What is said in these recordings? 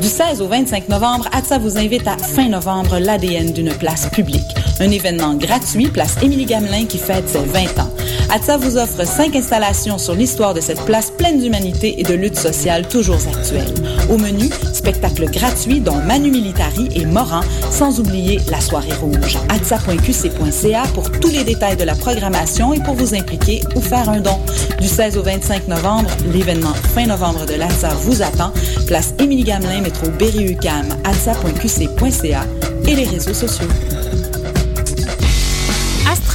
Du 16 au 25 novembre, ATSA vous invite à fin novembre l'ADN d'une place publique. Un événement gratuit, place Émilie Gamelin qui fête ses 20 ans. ATSA vous offre cinq installations sur l'histoire de cette place pleine d'humanité et de lutte sociale toujours actuelle. Au menu, spectacles gratuits dont Manu Militari et Moran, sans oublier la soirée rouge. atsa.qc.ca pour tous les détails de la programmation et pour vous impliquer ou faire un don. Du 16 au 25 novembre, l'événement fin novembre de l'ATSA vous attend. Place Émilie Gamelin, métro Berry-UQAM, atsa.qc.ca et les réseaux sociaux.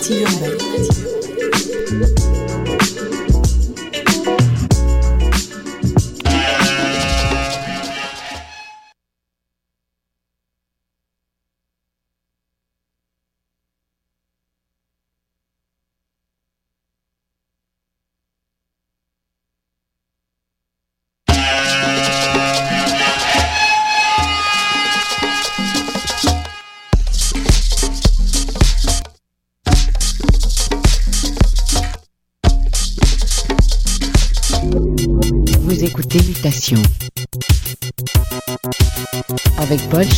Native Urbaine.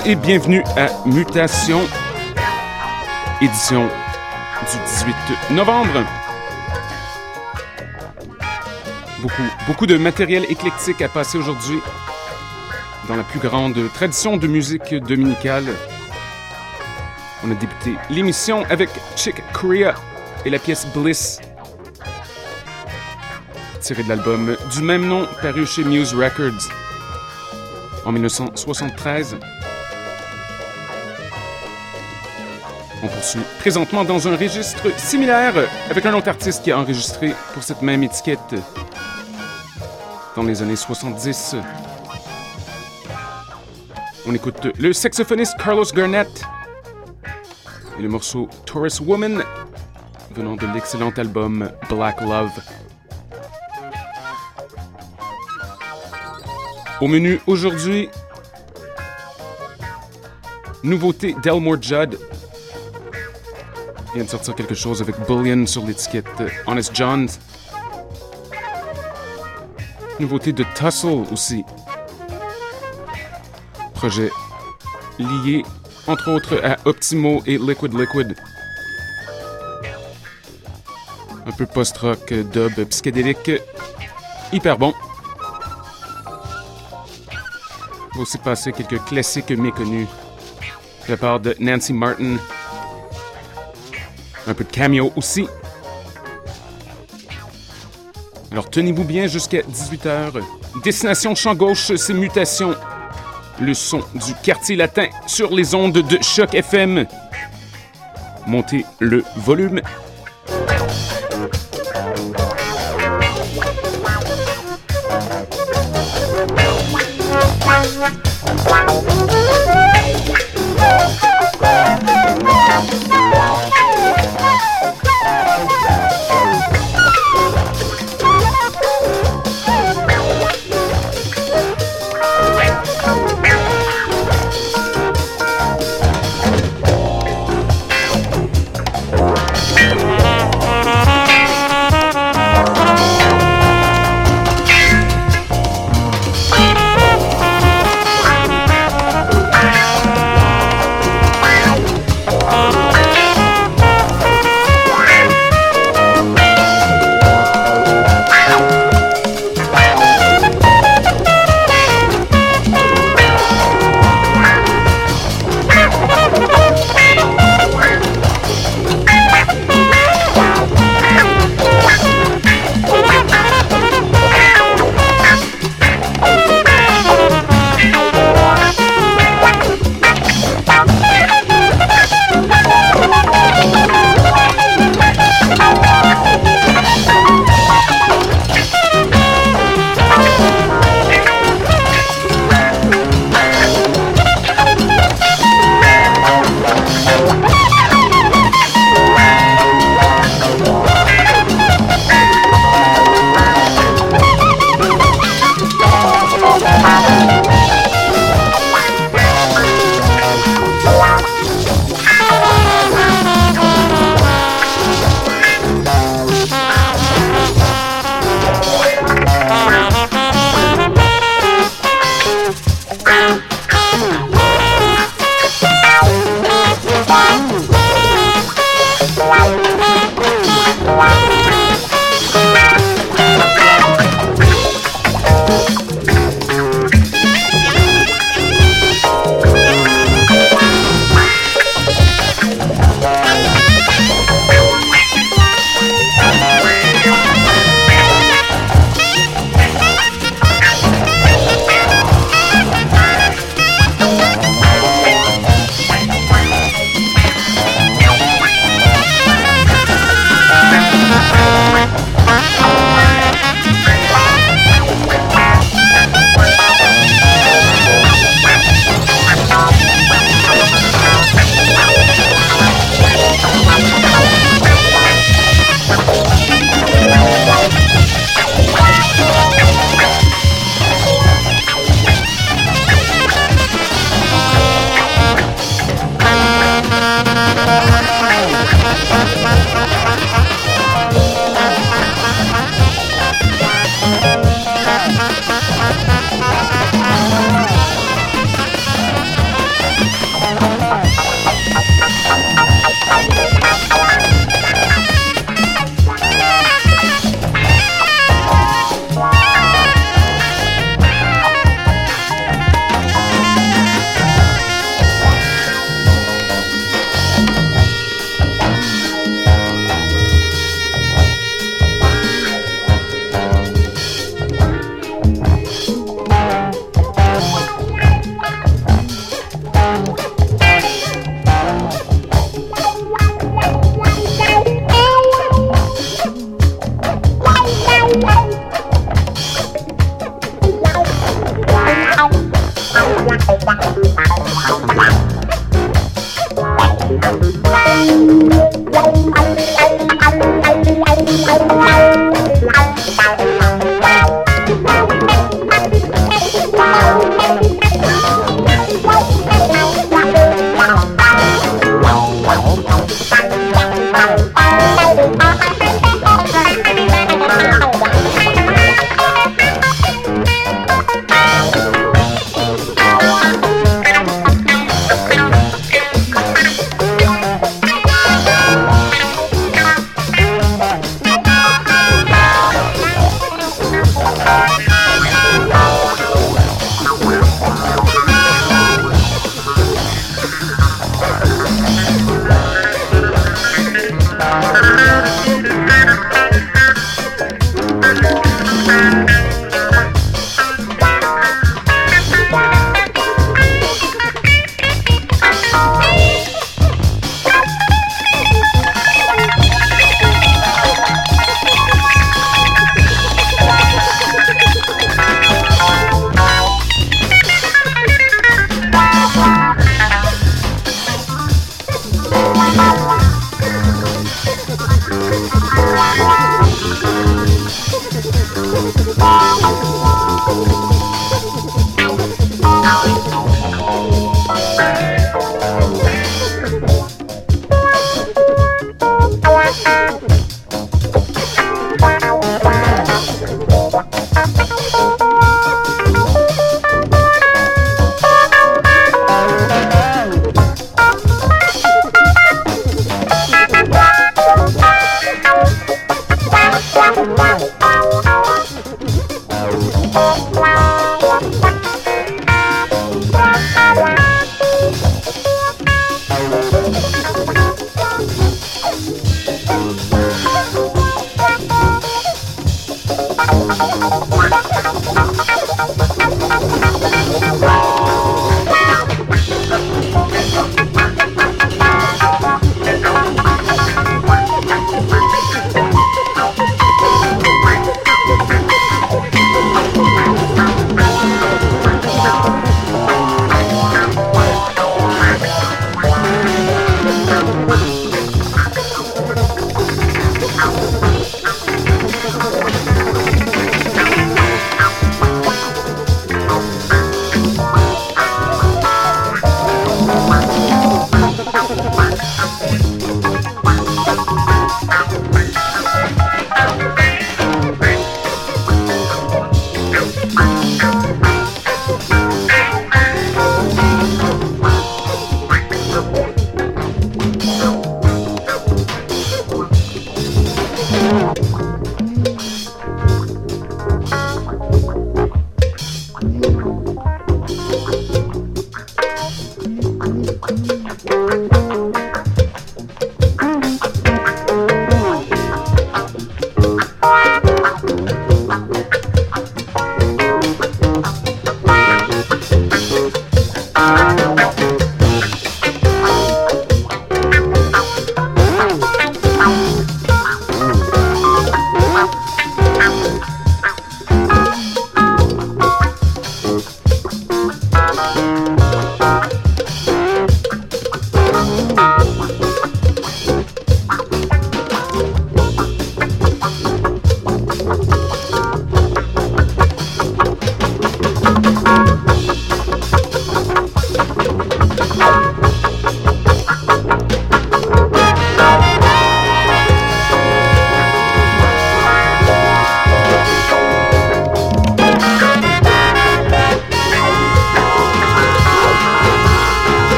Et bienvenue à Mutation, édition du 18 novembre. Beaucoup, beaucoup de matériel éclectique à passer aujourd'hui dans la plus grande tradition de musique dominicale. On a débuté l'émission avec Chick Korea et la pièce Bliss, tirée de l'album du même nom paru chez Muse Records en 1973. Présentement dans un registre similaire avec un autre artiste qui a enregistré pour cette même étiquette dans les années 70. On écoute le saxophoniste Carlos Garnett et le morceau Taurus Woman venant de l'excellent album Black Love. Au menu aujourd'hui, nouveauté Delmore Judd. Vient de sortir quelque chose avec Bullion sur l'étiquette Honest John's. Nouveauté de Tussle aussi. Projet lié entre autres à Optimo et Liquid Liquid. Un peu post-rock, dub, psychédélique. Hyper bon. On va aussi passer quelques classiques méconnus de la part de Nancy Martin. Un peu de cameo aussi. Alors tenez-vous bien jusqu'à 18h. Destination Champ Gauche, c'est Mutation. Le son du quartier latin sur les ondes de Choc FM. Montez le volume.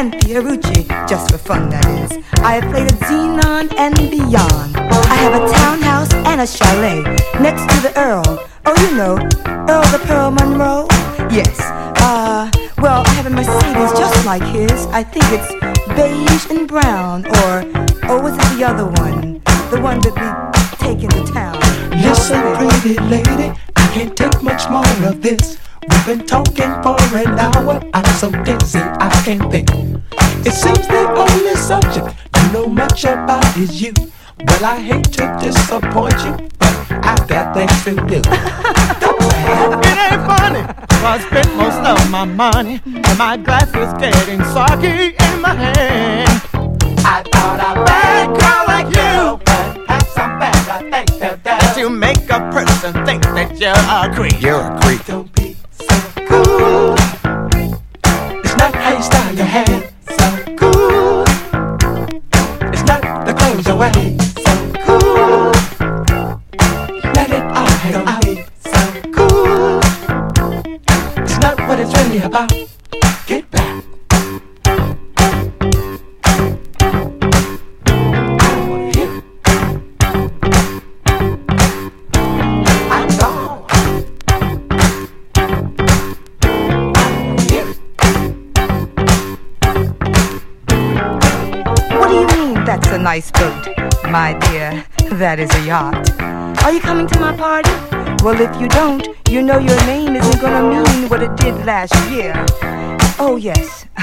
and theory money, and my glass is getting soggy in my hand. I thought a bad girl like you would have some better things to do. That you make a person think that you're a creep. You're a creep. Well, if you don't, you know your name isn't gonna mean what it did last year. Oh, yes,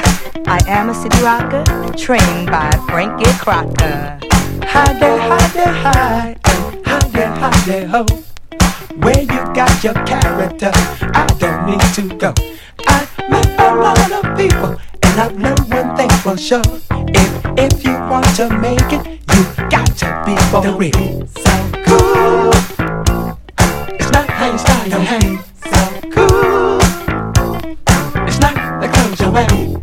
I am a city rocker, trained by Frankie Crocker. Hi there, hi there, hi. Hi there, hi there, ho. Where you got your character, I don't need to go. I met a lot of people, and I've learned one thing for sure. If if you want to make it, you got to be for real. So cool. Style your hands are cool. It's not the comes you wear.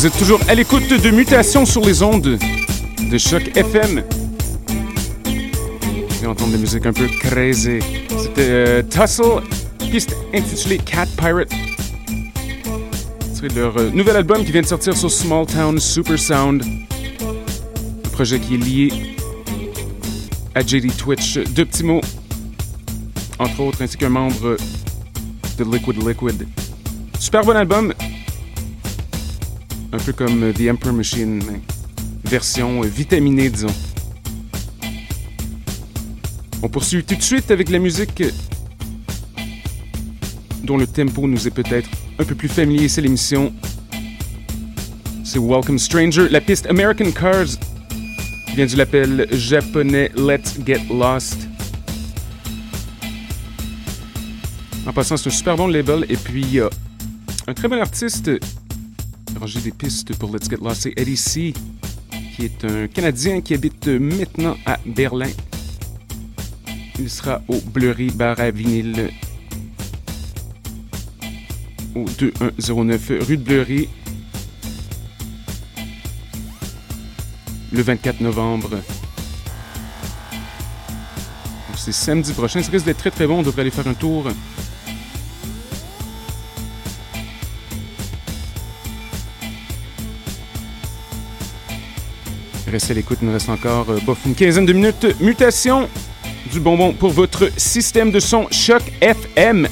Vous êtes toujours à l'écoute de Mutations sur les ondes de Choc FM. Vous entendre des musiques un peu crazy. C'était euh, Tussle, piste intitulée Cat Pirate. C'est leur euh, nouvel album qui vient de sortir sur Small Town Super Sound. Un projet qui est lié à JD Twitch d'Optimo, entre autres, ainsi qu'un membre de Liquid Liquid. Super bon album, un peu comme The Emperor Machine, version vitaminée, disons. On poursuit tout de suite avec la musique dont le tempo nous est peut-être un peu plus familier, c'est l'émission. C'est Welcome Stranger, la piste American Cars vient du label japonais Let's Get Lost. En passant, c'est un super bon label et puis un très bon artiste j'ai des pistes pour Let's Get Lost. C'est Eddie qui est un Canadien qui habite maintenant à Berlin. Il sera au Bleury Bar à Vinyle au 2109 rue de Bleury le 24 novembre. C'est samedi prochain. Ça risque d'être très très bon. On devrait aller faire un tour. Restez à l'écoute, il nous reste encore euh, une quinzaine de minutes. Mutation du bonbon pour votre système de son Choc FM.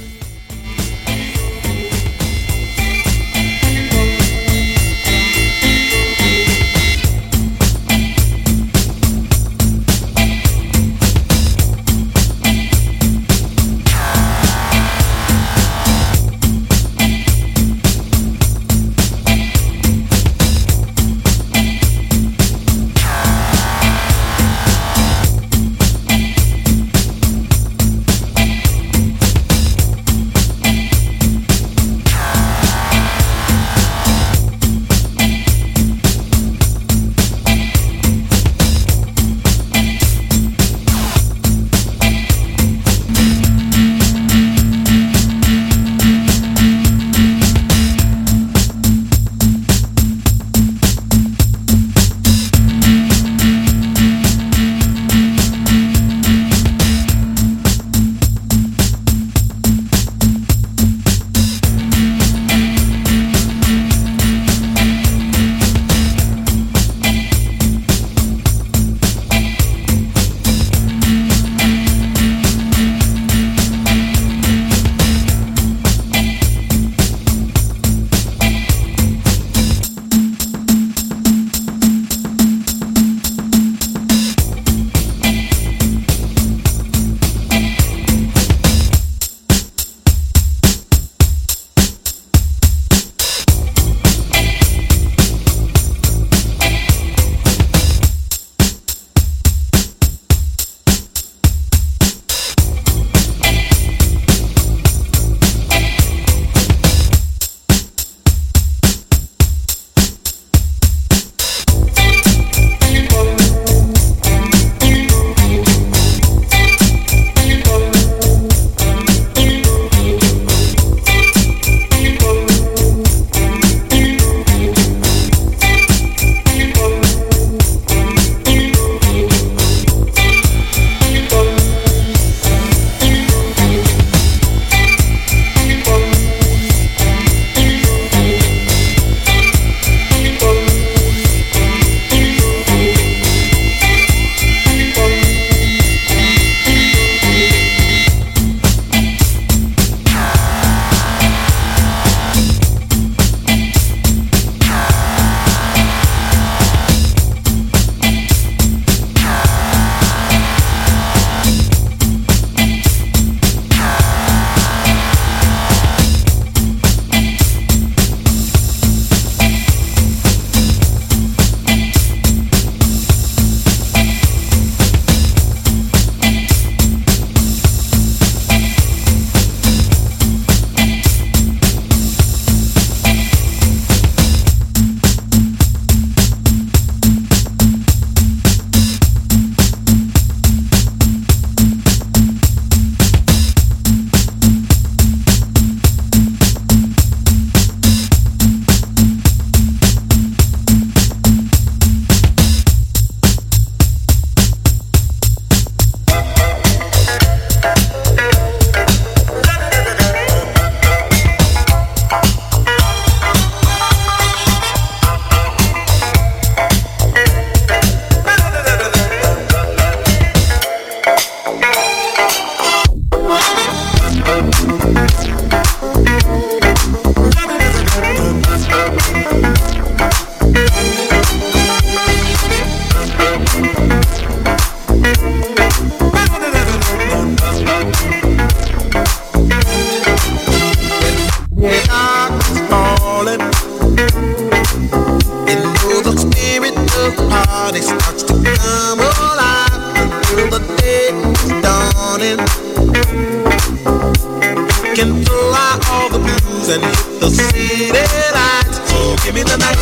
the city lights. So give me the night.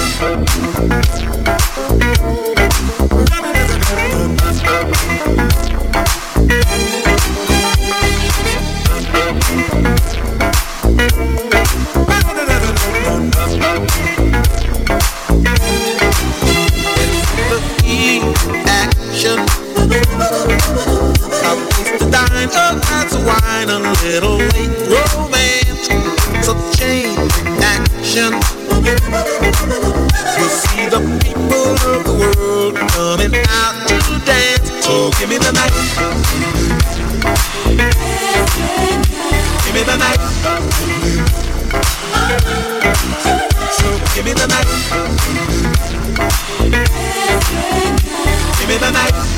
Action. I'll taste the dime, a glass of wine, a little late.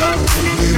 Oh,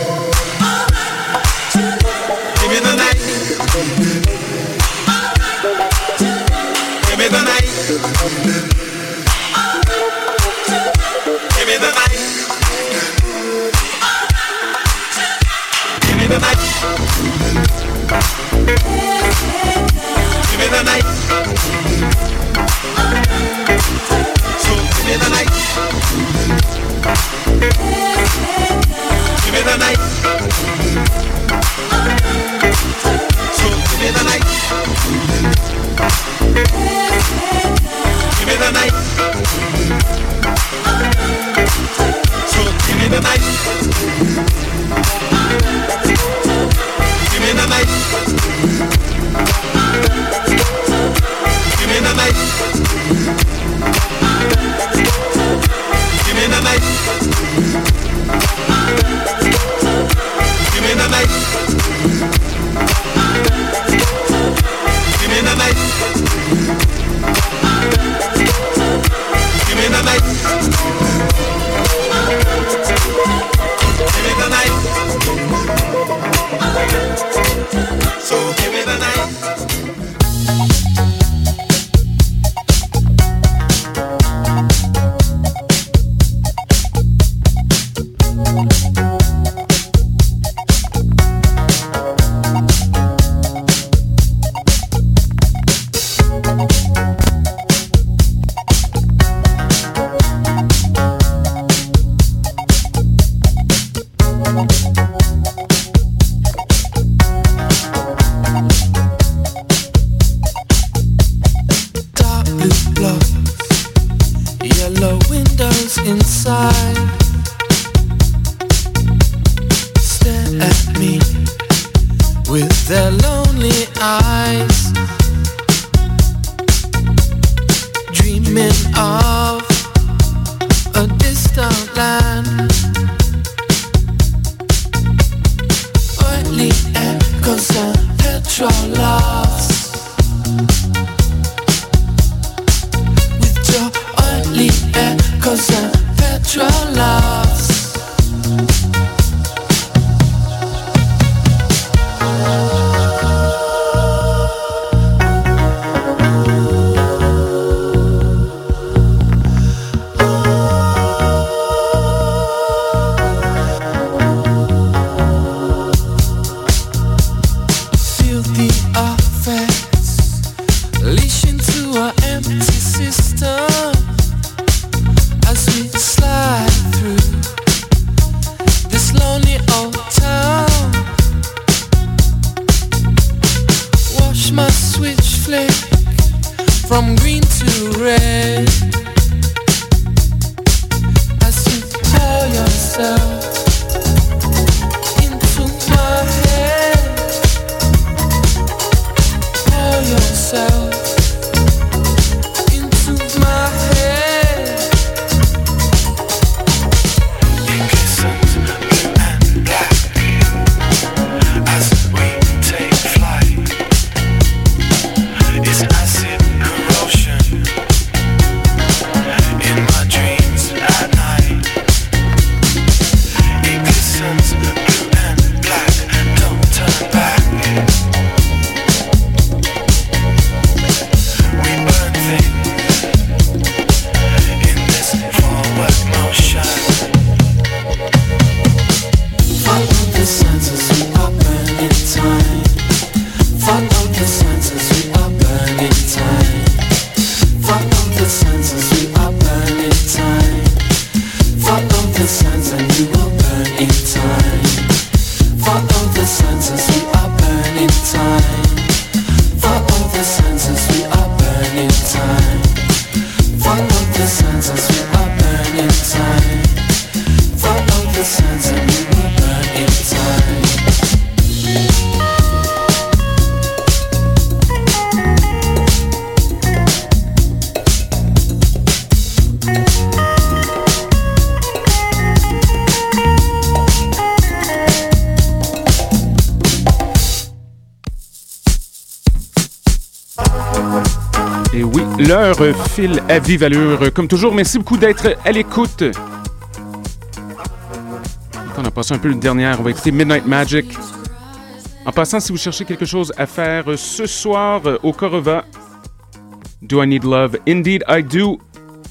File à vive allure. Comme toujours, merci beaucoup d'être à l'écoute. On a passé un peu une dernière. On va écouter Midnight Magic. En passant, si vous cherchez quelque chose à faire ce soir au Corova, Do I Need Love? Indeed I Do,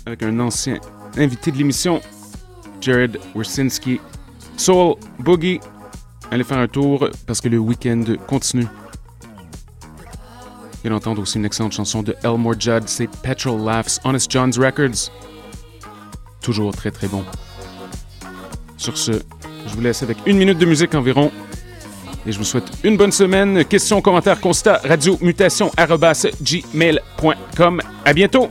avec un ancien invité de l'émission, Jared Wersinski. Soul Boogie. Allez faire un tour parce que le week-end continue. Vous allez entendre aussi une excellente chanson de Elmore Judd, c'est Petrol Laughs, Honest John's Records. Toujours très très bon. Sur ce, je vous laisse avec une minute de musique environ. Et je vous souhaite une bonne semaine. Questions, commentaires, constats, radio mutation, gmail.com. À bientôt!